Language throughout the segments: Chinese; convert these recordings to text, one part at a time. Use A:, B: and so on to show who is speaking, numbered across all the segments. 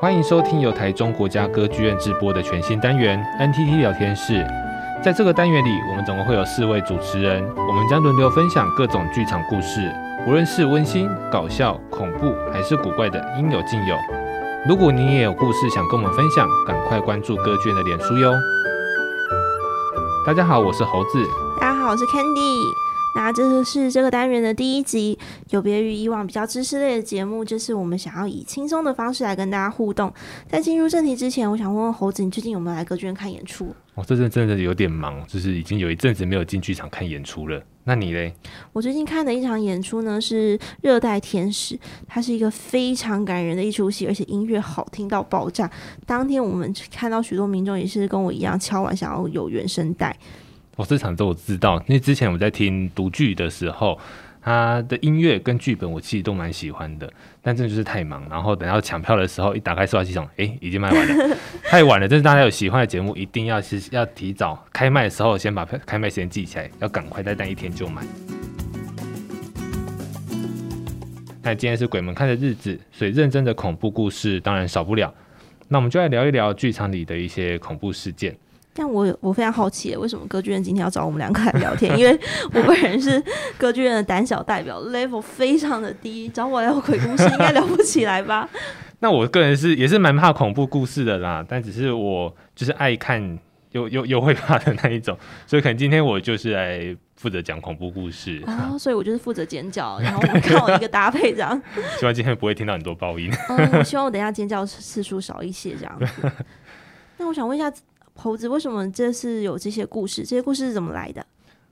A: 欢迎收听由台中国家歌剧院直播的全新单元 NTT 聊天室。在这个单元里，我们总共会有四位主持人，我们将轮流分享各种剧场故事，无论是温馨、搞笑、恐怖还是古怪的，应有尽有。如果你也有故事想跟我们分享，赶快关注歌剧院的脸书哟。大家好，我是猴子。
B: 大家好，我是 Candy。那这是这个单元的第一集，有别于以往比较知识类的节目，就是我们想要以轻松的方式来跟大家互动。在进入正题之前，我想问问猴子，你最近有没有来歌剧院看演出？
A: 我这阵真的有点忙，就是已经有一阵子没有进剧场看演出了。那你嘞？
B: 我最近看的一场演出呢是《热带天使》，它是一个非常感人的一出戏，而且音乐好听到爆炸。当天我们看到许多民众也是跟我一样敲完想要有原声带。
A: 我、哦、这场子我知道，因为之前我在听读剧的时候，他的音乐跟剧本我其实都蛮喜欢的，但真的就是太忙，然后等到抢票的时候，一打开售票系统，哎，已经卖完了，太晚了。但是大家有喜欢的节目，一定要是要提早开卖的时候先把开卖时间记起来，要赶快在那一天就买。那今天是鬼门开的日子，所以认真的恐怖故事当然少不了。那我们就来聊一聊剧场里的一些恐怖事件。
B: 但我我非常好奇，为什么歌剧院今天要找我们两个来聊天？因为我本人是歌剧院的胆小代表，level 非常的低，找我聊鬼故事应该聊不起来吧？
A: 那我个人是也是蛮怕恐怖故事的啦，但只是我就是爱看又又又会怕的那一种，所以可能今天我就是来负责讲恐怖故事
B: 哦，所以我就是负责尖叫，然后我们看我一个搭配这样。
A: 希望今天不会听到很多爆音。
B: 嗯，我希望我等一下尖叫次数少一些这样。那我想问一下。猴子，为什么这次有这些故事？这些故事是怎么来的？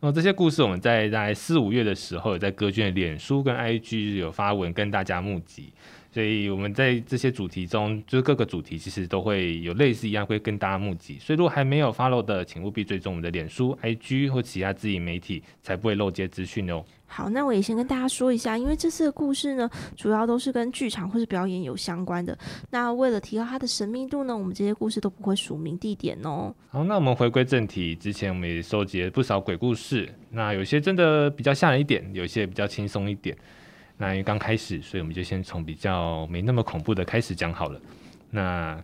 A: 哦，这些故事我们在在四五月的时候，在歌剧院脸书跟 IG 有发文跟大家募集，所以我们在这些主题中，就是各个主题其实都会有类似一样会跟大家募集。所以如果还没有 follow 的，请务必追踪我们的脸书、IG 或其他自营媒体，才不会漏接资讯哦。
B: 好，那我也先跟大家说一下，因为这次的故事呢，主要都是跟剧场或是表演有相关的。那为了提高它的神秘度呢，我们这些故事都不会署名地点哦。
A: 好，那我们回归正题，之前我们也收集了不少鬼故事，那有些真的比较吓人一点，有些比较轻松一点。那因为刚开始，所以我们就先从比较没那么恐怖的开始讲好了。那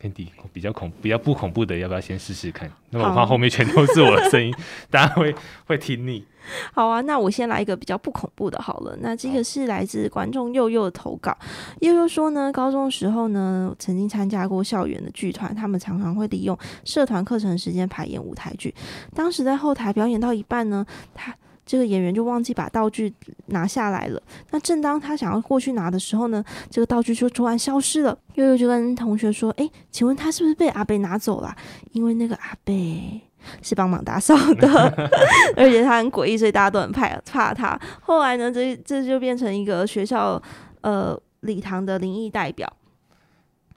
A: 天地比较恐比较不恐怖的，要不要先试试看？那么我怕后面全都是我的声音，大家会会听腻。
B: 好啊，那我先来一个比较不恐怖的，好了。那这个是来自观众佑佑的投稿。佑佑说呢，高中的时候呢，曾经参加过校园的剧团，他们常常会利用社团课程时间排演舞台剧。当时在后台表演到一半呢，他。这个演员就忘记把道具拿下来了。那正当他想要过去拿的时候呢，这个道具就突然消失了。悠悠就跟同学说：“哎，请问他是不是被阿贝拿走了？因为那个阿贝是帮忙打扫的，而且他很诡异，所以大家都很怕怕他。后来呢，这这就变成一个学校呃礼堂的灵异代表。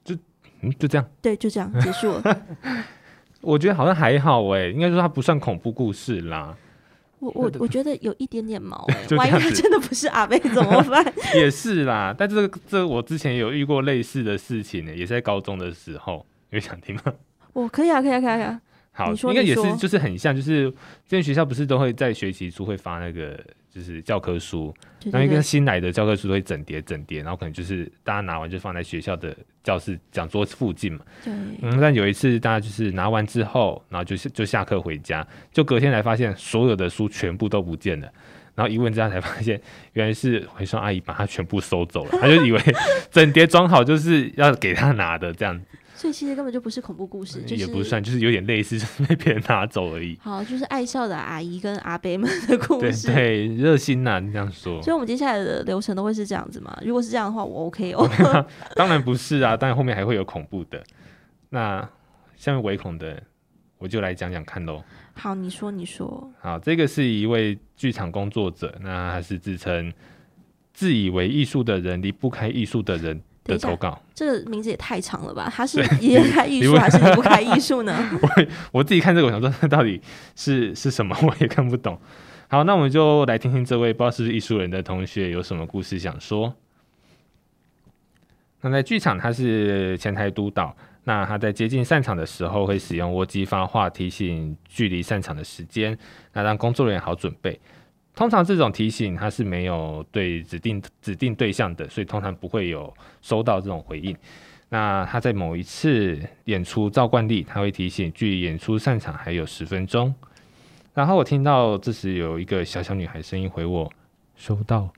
A: 就嗯，就这样，
B: 对，就这样结束了。
A: 我觉得好像还好诶，应该说它不算恐怖故事啦。”
B: 我 我我觉得有一点点毛 万一他真的不是阿贝 怎么办？
A: 也是啦，但这个这个、我之前有遇过类似的事情呢、欸，也是在高中的时候，有想听吗？
B: 我可以啊，可以啊，可以啊。可以啊
A: 好，应该也是，就是很像，就是这边学校不是都会在学期初会发那个就是教科书，然后一个新来的教科书都会整叠整叠，然后可能就是大家拿完就放在学校的教室讲桌附近嘛。对。嗯，但有一次大家就是拿完之后，然后就就下课回家，就隔天才发现所有的书全部都不见了，然后一问之下才发现，原来是回收阿姨把它全部收走了，他就以为 整叠装好就是要给他拿的这样子。
B: 所以其实根本就不是恐怖故事，就是
A: 也不算，就是有点类似，就是被别人拿走而已。
B: 好，就是爱笑的阿姨跟阿伯们的故事。
A: 对，热心呐，你这样说。
B: 所以，我们接下来的流程都会是这样子吗？如果是这样的话，我 OK 哦。
A: 当然不是啊，当然后面还会有恐怖的。那下面唯恐的，我就来讲讲看喽。
B: 好，你说，你说。
A: 好，这个是一位剧场工作者，那他是自称自以为艺术的人，离不开艺术的人。的投稿，
B: 这个名字也太长了吧？他是离开艺术还是离不开艺术呢？
A: 我我自己看这个，我想说，他到底是是什么？我也看不懂。好，那我们就来听听这位不知道是不是艺术人的同学有什么故事想说。那在剧场，他是前台督导，那他在接近散场的时候，会使用窝机发话提醒距离散场的时间，那让工作人员好准备。通常这种提醒它是没有对指定指定对象的，所以通常不会有收到这种回应。那他在某一次演出照惯例，他会提醒距演出散场还有十分钟。然后我听到这时有一个小小女孩声音回我：“收到。”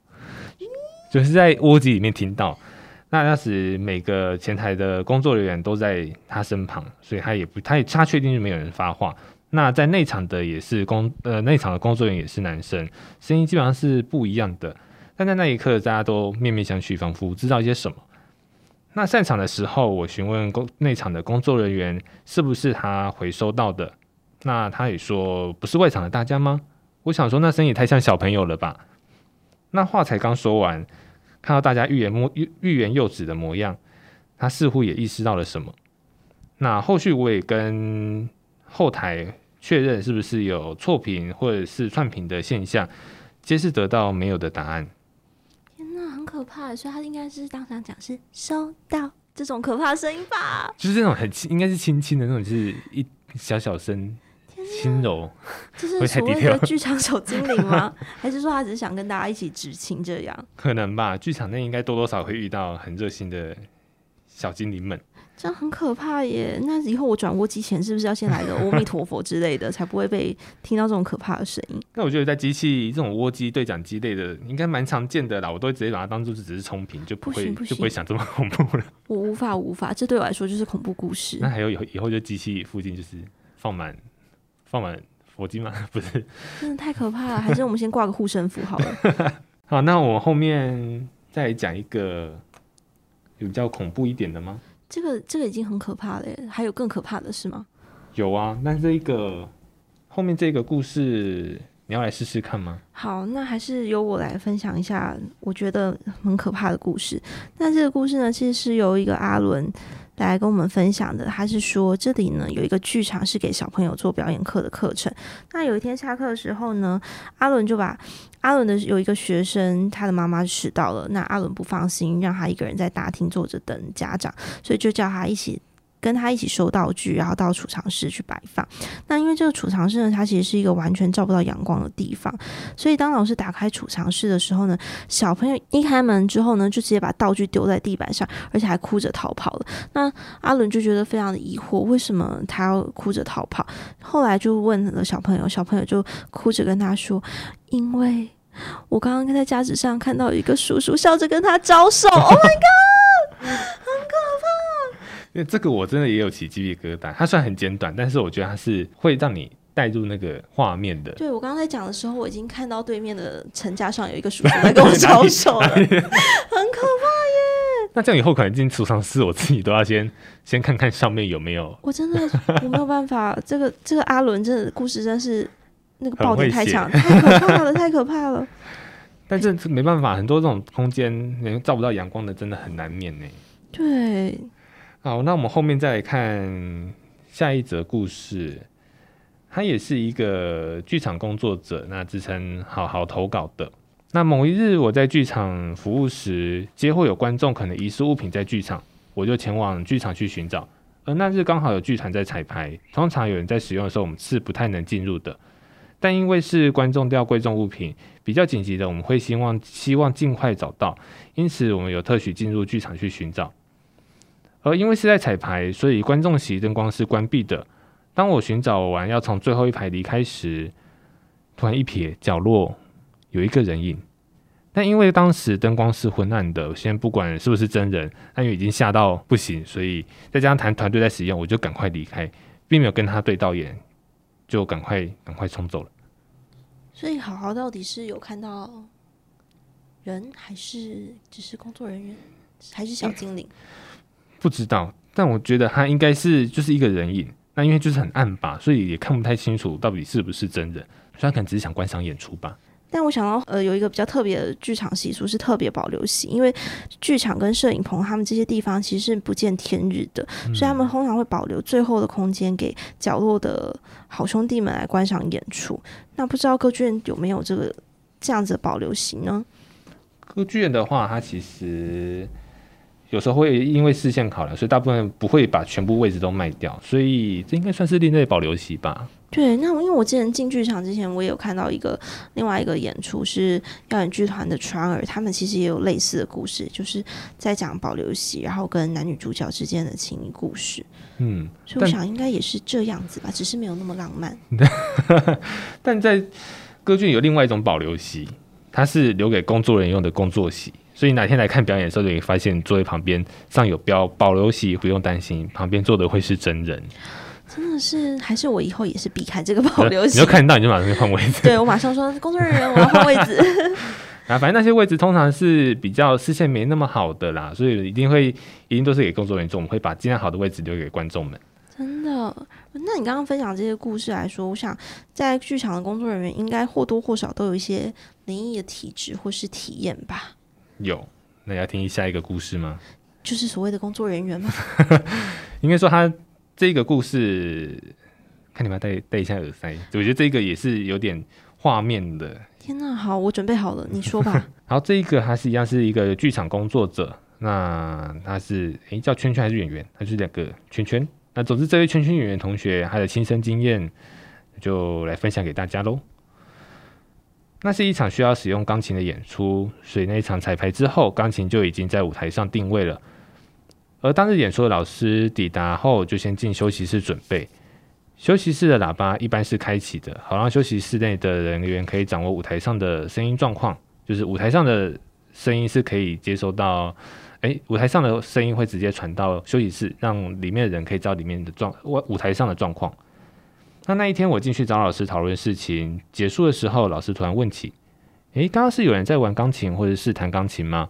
A: 就是在屋子里面听到。那那时每个前台的工作人员都在他身旁，所以他也不，他也他确定是没有人发话。那在内场的也是工，呃，内场的工作人员也是男生，声音基本上是不一样的。但在那一刻，大家都面面相觑，仿佛知道一些什么。那散场的时候，我询问工内场的工作人员是不是他回收到的，那他也说不是外场的大家吗？我想说那声音也太像小朋友了吧。那话才刚说完。看到大家欲言莫欲欲言又止的模样，他似乎也意识到了什么。那后续我也跟后台确认是不是有错频或者是串频的现象，皆是得到没有的答案。
B: 天哪，很可怕！所以他应该是当场讲是收到这种可怕声音吧？
A: 就是这种很轻，应该是轻轻的那种，就是一小小声。轻柔，
B: 这是所谓的剧场小精灵吗？还是说他只是想跟大家一起执勤这样？
A: 可能吧，剧场内应该多多少少会遇到很热心的小精灵们。
B: 这样很可怕耶！那以后我转卧机前是不是要先来个 阿弥陀佛之类的，才不会被听到这种可怕的声音？
A: 那我觉得在机器这种卧机对讲机类的，应该蛮常见的啦。我都会直接把它当做是只是充屏，就不会不就不会想这么恐怖了。
B: 我无法无法，这对我来说就是恐怖故事。
A: 那还有以后以后就机器附近就是放满。放满佛经吗？不是，
B: 真的太可怕了。还是我们先挂个护身符好了。
A: 好，那我后面再讲一个有比较恐怖一点的吗？
B: 这个这个已经很可怕了，还有更可怕的是吗？
A: 有啊，那这一个后面这个故事，你要来试试看吗？
B: 好，那还是由我来分享一下我觉得很可怕的故事。那这个故事呢，其实是由一个阿伦。来跟我们分享的，他是说这里呢有一个剧场是给小朋友做表演课的课程。那有一天下课的时候呢，阿伦就把阿伦的有一个学生，他的妈妈迟到了，那阿伦不放心，让他一个人在大厅坐着等家长，所以就叫他一起。跟他一起收道具，然后到储藏室去摆放。那因为这个储藏室呢，它其实是一个完全照不到阳光的地方，所以当老师打开储藏室的时候呢，小朋友一开门之后呢，就直接把道具丢在地板上，而且还哭着逃跑了。那阿伦就觉得非常的疑惑，为什么他要哭着逃跑？后来就问了小朋友，小朋友就哭着跟他说：“因为我刚刚在架子上看到一个叔叔笑着跟他招手。”Oh my god，
A: 因为这个我真的也有起鸡皮疙瘩，它虽然很简短，但是我觉得它是会让你带入那个画面的。
B: 对，我刚刚在讲的时候，我已经看到对面的层架上有一个叔叔 在跟我招手了，很可怕耶！
A: 那这样以后可能进储藏室，我自己都要先先看看上面有没有。
B: 我真的我没有办法，这个这个阿伦真的故事真是那个爆点太强，太可怕了，太可怕了。
A: 但是没办法，很多这种空间连照不到阳光的，真的很难免呢。
B: 对。
A: 好，那我们后面再来看下一则故事。他也是一个剧场工作者，那自称好好投稿的。那某一日，我在剧场服务时，接获有观众可能遗失物品在剧场，我就前往剧场去寻找。而那日刚好有剧团在彩排，通常有人在使用的时候，我们是不太能进入的。但因为是观众掉贵重物品，比较紧急的，我们会希望希望尽快找到，因此我们有特许进入剧场去寻找。而因为是在彩排，所以观众席灯光是关闭的。当我寻找完要从最后一排离开时，突然一瞥角落有一个人影。但因为当时灯光是昏暗的，先不管是不是真人，但因为已经吓到不行，所以再加上团团队在使用，我就赶快离开，并没有跟他对到眼，就赶快赶快冲走了。
B: 所以好好到底是有看到人，还是只是工作人员，还是小精灵？嗯
A: 不知道，但我觉得他应该是就是一个人影。那因为就是很暗吧，所以也看不太清楚到底是不是真人。所以他可能只是想观赏演出吧。
B: 但我想到，呃，有一个比较特别的剧场习俗是特别保留席，因为剧场跟摄影棚他们这些地方其实是不见天日的，嗯、所以他们通常会保留最后的空间给角落的好兄弟们来观赏演出。那不知道歌剧院有没有这个这样子的保留席呢？
A: 歌剧院的话，它其实。有时候会因为视线考量，所以大部分不会把全部位置都卖掉，所以这应该算是另类保留席吧。
B: 对，那因为我之前进剧场之前，我也有看到一个另外一个演出是耀眼剧团的川儿，他们其实也有类似的故事，就是在讲保留席，然后跟男女主角之间的情谊故事。
A: 嗯，
B: 所以我想应该也是这样子吧，只是没有那么浪漫。
A: 但在歌剧有另外一种保留席，它是留给工作人员用的工作席，所以哪天来看表演的时候，就会发现座位旁边上有标保留席，不用担心，旁边坐的会是真人。
B: 真的是，还是我以后也是避开这个保留席。
A: 你要 看到你就马上换位置。
B: 对，我马上说工作人员，我要换位置。
A: 啊，反正那些位置通常是比较视线没那么好的啦，所以一定会一定都是给工作人员坐，我们会把尽量好的位置留给观众们。
B: 真的？那你刚刚分享这些故事来说，我想在剧场的工作人员应该或多或少都有一些灵异的体质或是体验吧？
A: 有，那要听下一个故事吗？
B: 就是所谓的工作人员吗？
A: 应该说他。这个故事，看你们戴戴一下耳塞，我觉得这个也是有点画面的。
B: 天哪，好，我准备好了，你说吧。
A: 然后这一个他是一样是一个剧场工作者，那他是诶叫圈圈还是演员？他是两个圈圈。那总之这位圈圈演员同学他的亲身经验就来分享给大家喽。那是一场需要使用钢琴的演出，所以那一场彩排之后，钢琴就已经在舞台上定位了。而当日演出的老师抵达后，就先进休息室准备。休息室的喇叭一般是开启的，好让休息室内的人员可以掌握舞台上的声音状况。就是舞台上的声音是可以接收到，哎、欸，舞台上的声音会直接传到休息室，让里面的人可以知道里面的状舞舞台上的状况。那那一天我进去找老师讨论事情，结束的时候，老师突然问起：“哎、欸，刚刚是有人在玩钢琴或者是弹钢琴吗？”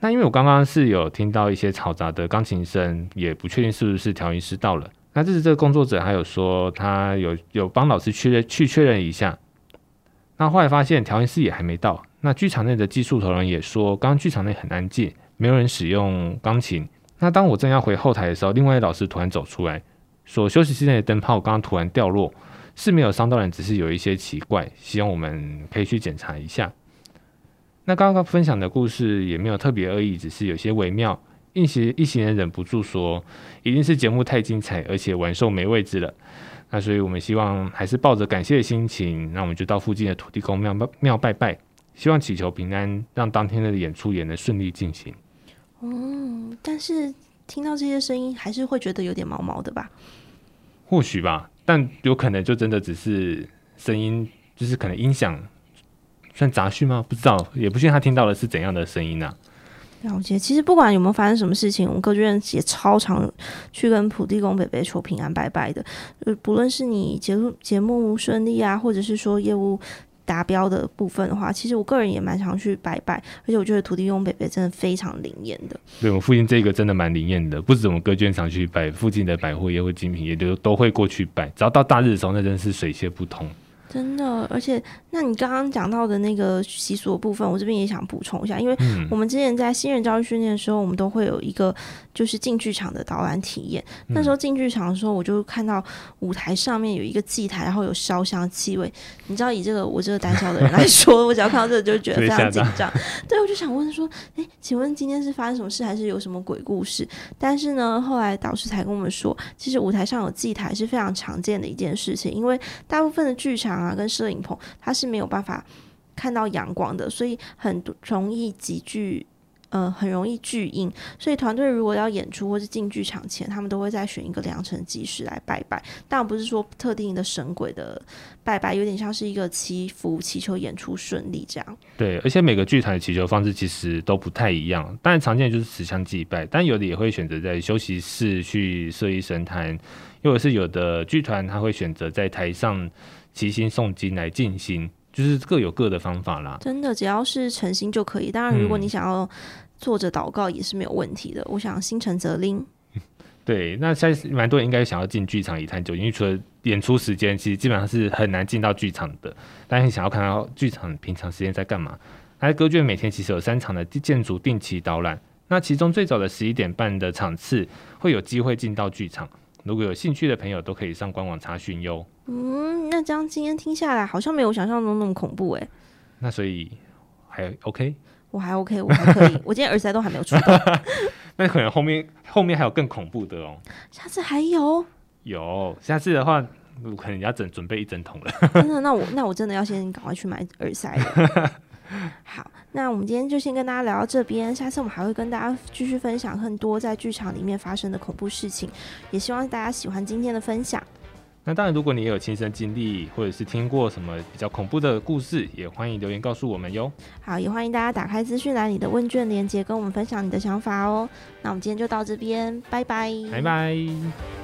A: 那因为我刚刚是有听到一些嘈杂的钢琴声，也不确定是不是调音师到了。那这是这个工作者还有说他有有帮老师确认去确认一下。那后来发现调音师也还没到。那剧场内的技术同仁也说，刚刚剧场内很安静，没有人使用钢琴。那当我正要回后台的时候，另外一位老师突然走出来所，休息室内的灯泡刚刚突然掉落，是没有伤到人，只是有一些奇怪，希望我们可以去检查一下。那刚刚分享的故事也没有特别恶意，只是有些微妙。一行一行人忍不住说：“一定是节目太精彩，而且玩兽没位置了。”那所以我们希望还是抱着感谢的心情，那我们就到附近的土地公庙庙拜拜，希望祈求平安，让当天的演出也能顺利进行。
B: 嗯，但是听到这些声音，还是会觉得有点毛毛的吧？
A: 或许吧，但有可能就真的只是声音，就是可能音响。算杂讯吗？不知道，也不确定他听到的是怎样的声音呢、啊？
B: 了解，其实不管有没有发生什么事情，我们歌剧院也超常去跟土地公北北求平安拜拜的。呃，不论是你节目节目顺利啊，或者是说业务达标的部分的话，其实我个人也蛮常去拜拜。而且我觉得土地公伯伯真的非常灵验的。
A: 对，我们附近这个真的蛮灵验的，不止我们歌剧院常去拜，附近的百货业或精品也都都会过去拜。只要到大日的时候，那真是水泄不通。
B: 真的，而且，那你刚刚讲到的那个习俗的部分，我这边也想补充一下，因为我们之前在新人教育训练的时候，我们都会有一个就是进剧场的导览体验。那时候进剧场的时候，我就看到舞台上面有一个祭台，然后有烧香气味。你知道，以这个我这个胆小的人来 说，我只要看到这个就觉得非常紧张。对，我就想问说，哎，请问今天是发生什么事，还是有什么鬼故事？但是呢，后来导师才跟我们说，其实舞台上有祭台是非常常见的一件事情，因为大部分的剧场啊，跟摄影棚，它是没有办法看到阳光的，所以很容易集聚，呃，很容易聚阴。所以团队如果要演出或是进剧场前，他们都会再选一个良辰吉时来拜拜。当然不是说特定的神鬼的拜拜，有点像是一个祈福，祈求演出顺利这样。
A: 对，而且每个剧团的祈求方式其实都不太一样。当然常见的就是持香祭拜，但有的也会选择在休息室去设一神坛，又或是有的剧团他会选择在台上。齐心诵经来进行，就是各有各的方法啦。
B: 真的，只要是诚心就可以。当然，如果你想要坐着祷告，也是没有问题的。嗯、我想心诚则灵。
A: 对，那现在蛮多人应该想要进剧场一探究竟，因为除了演出时间，其实基本上是很难进到剧场的。但是你想要看到剧场平常时间在干嘛？那歌剧院每天其实有三场的建筑定期导览，那其中最早的十一点半的场次会有机会进到剧场。如果有兴趣的朋友，都可以上官网查询哟。
B: 嗯，那这样今天听下来，好像没有想象中那么恐怖诶。
A: 那所以还 OK？
B: 我还 OK，我还可以，我今天耳塞都还没有出动。
A: 那可能后面后面还有更恐怖的哦。
B: 下次还有？
A: 有，下次的话，我可能要整准备一整桶了。
B: 真的？那我那我真的要先赶快去买耳塞了。好，那我们今天就先跟大家聊到这边，下次我们还会跟大家继续分享更多在剧场里面发生的恐怖事情，也希望大家喜欢今天的分享。
A: 那当然，如果你也有亲身经历，或者是听过什么比较恐怖的故事，也欢迎留言告诉我们哟。
B: 好，也欢迎大家打开资讯栏里的问卷连接，跟我们分享你的想法哦。那我们今天就到这边，拜拜，
A: 拜拜。